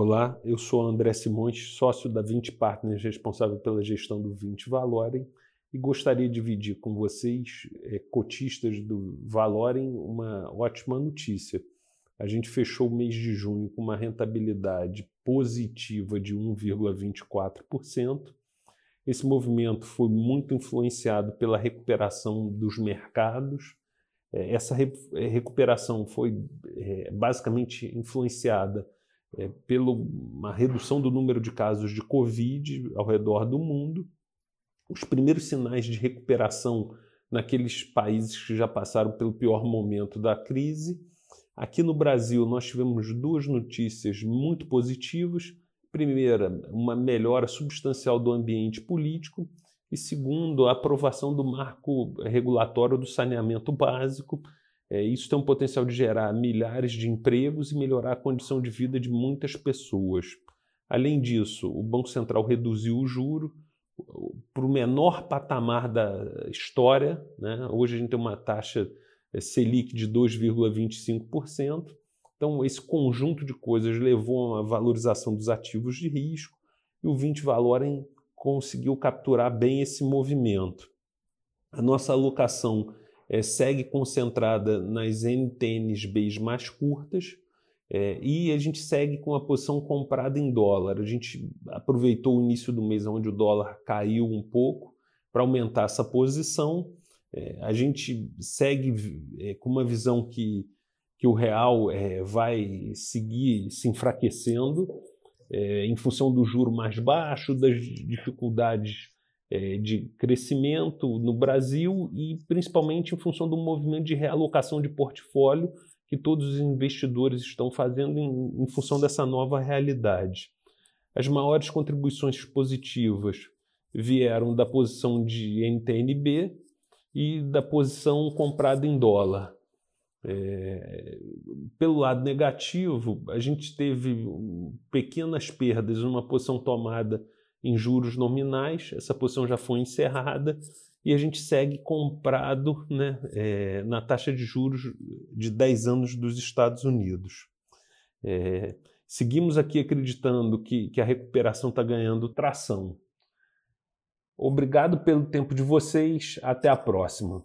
Olá, eu sou André Simões, sócio da 20 Partners, responsável pela gestão do 20 Valorem, e gostaria de dividir com vocês, é, cotistas do Valorem, uma ótima notícia. A gente fechou o mês de junho com uma rentabilidade positiva de 1,24%. Esse movimento foi muito influenciado pela recuperação dos mercados. É, essa é, recuperação foi basicamente influenciada é, pela uma redução do número de casos de Covid ao redor do mundo, os primeiros sinais de recuperação naqueles países que já passaram pelo pior momento da crise. Aqui no Brasil, nós tivemos duas notícias muito positivas. Primeira, uma melhora substancial do ambiente político, e segundo, a aprovação do marco regulatório do saneamento básico, é, isso tem um potencial de gerar milhares de empregos e melhorar a condição de vida de muitas pessoas. Além disso, o Banco Central reduziu o juro para o menor patamar da história. Né? Hoje a gente tem uma taxa é, Selic de 2,25%. Então, esse conjunto de coisas levou a uma valorização dos ativos de risco e o 20 Valorem conseguiu capturar bem esse movimento. A nossa alocação é, segue concentrada nas NTNs mais curtas é, e a gente segue com a posição comprada em dólar. A gente aproveitou o início do mês onde o dólar caiu um pouco para aumentar essa posição. É, a gente segue é, com uma visão que, que o real é, vai seguir se enfraquecendo é, em função do juro mais baixo, das dificuldades é, de crescimento no Brasil e principalmente em função do movimento de realocação de portfólio que todos os investidores estão fazendo em, em função dessa nova realidade. As maiores contribuições positivas vieram da posição de NTNB e da posição comprada em dólar. É, pelo lado negativo, a gente teve pequenas perdas numa posição tomada em juros nominais, essa posição já foi encerrada e a gente segue comprado né, é, na taxa de juros de 10 anos dos Estados Unidos. É, seguimos aqui acreditando que, que a recuperação está ganhando tração. Obrigado pelo tempo de vocês, até a próxima.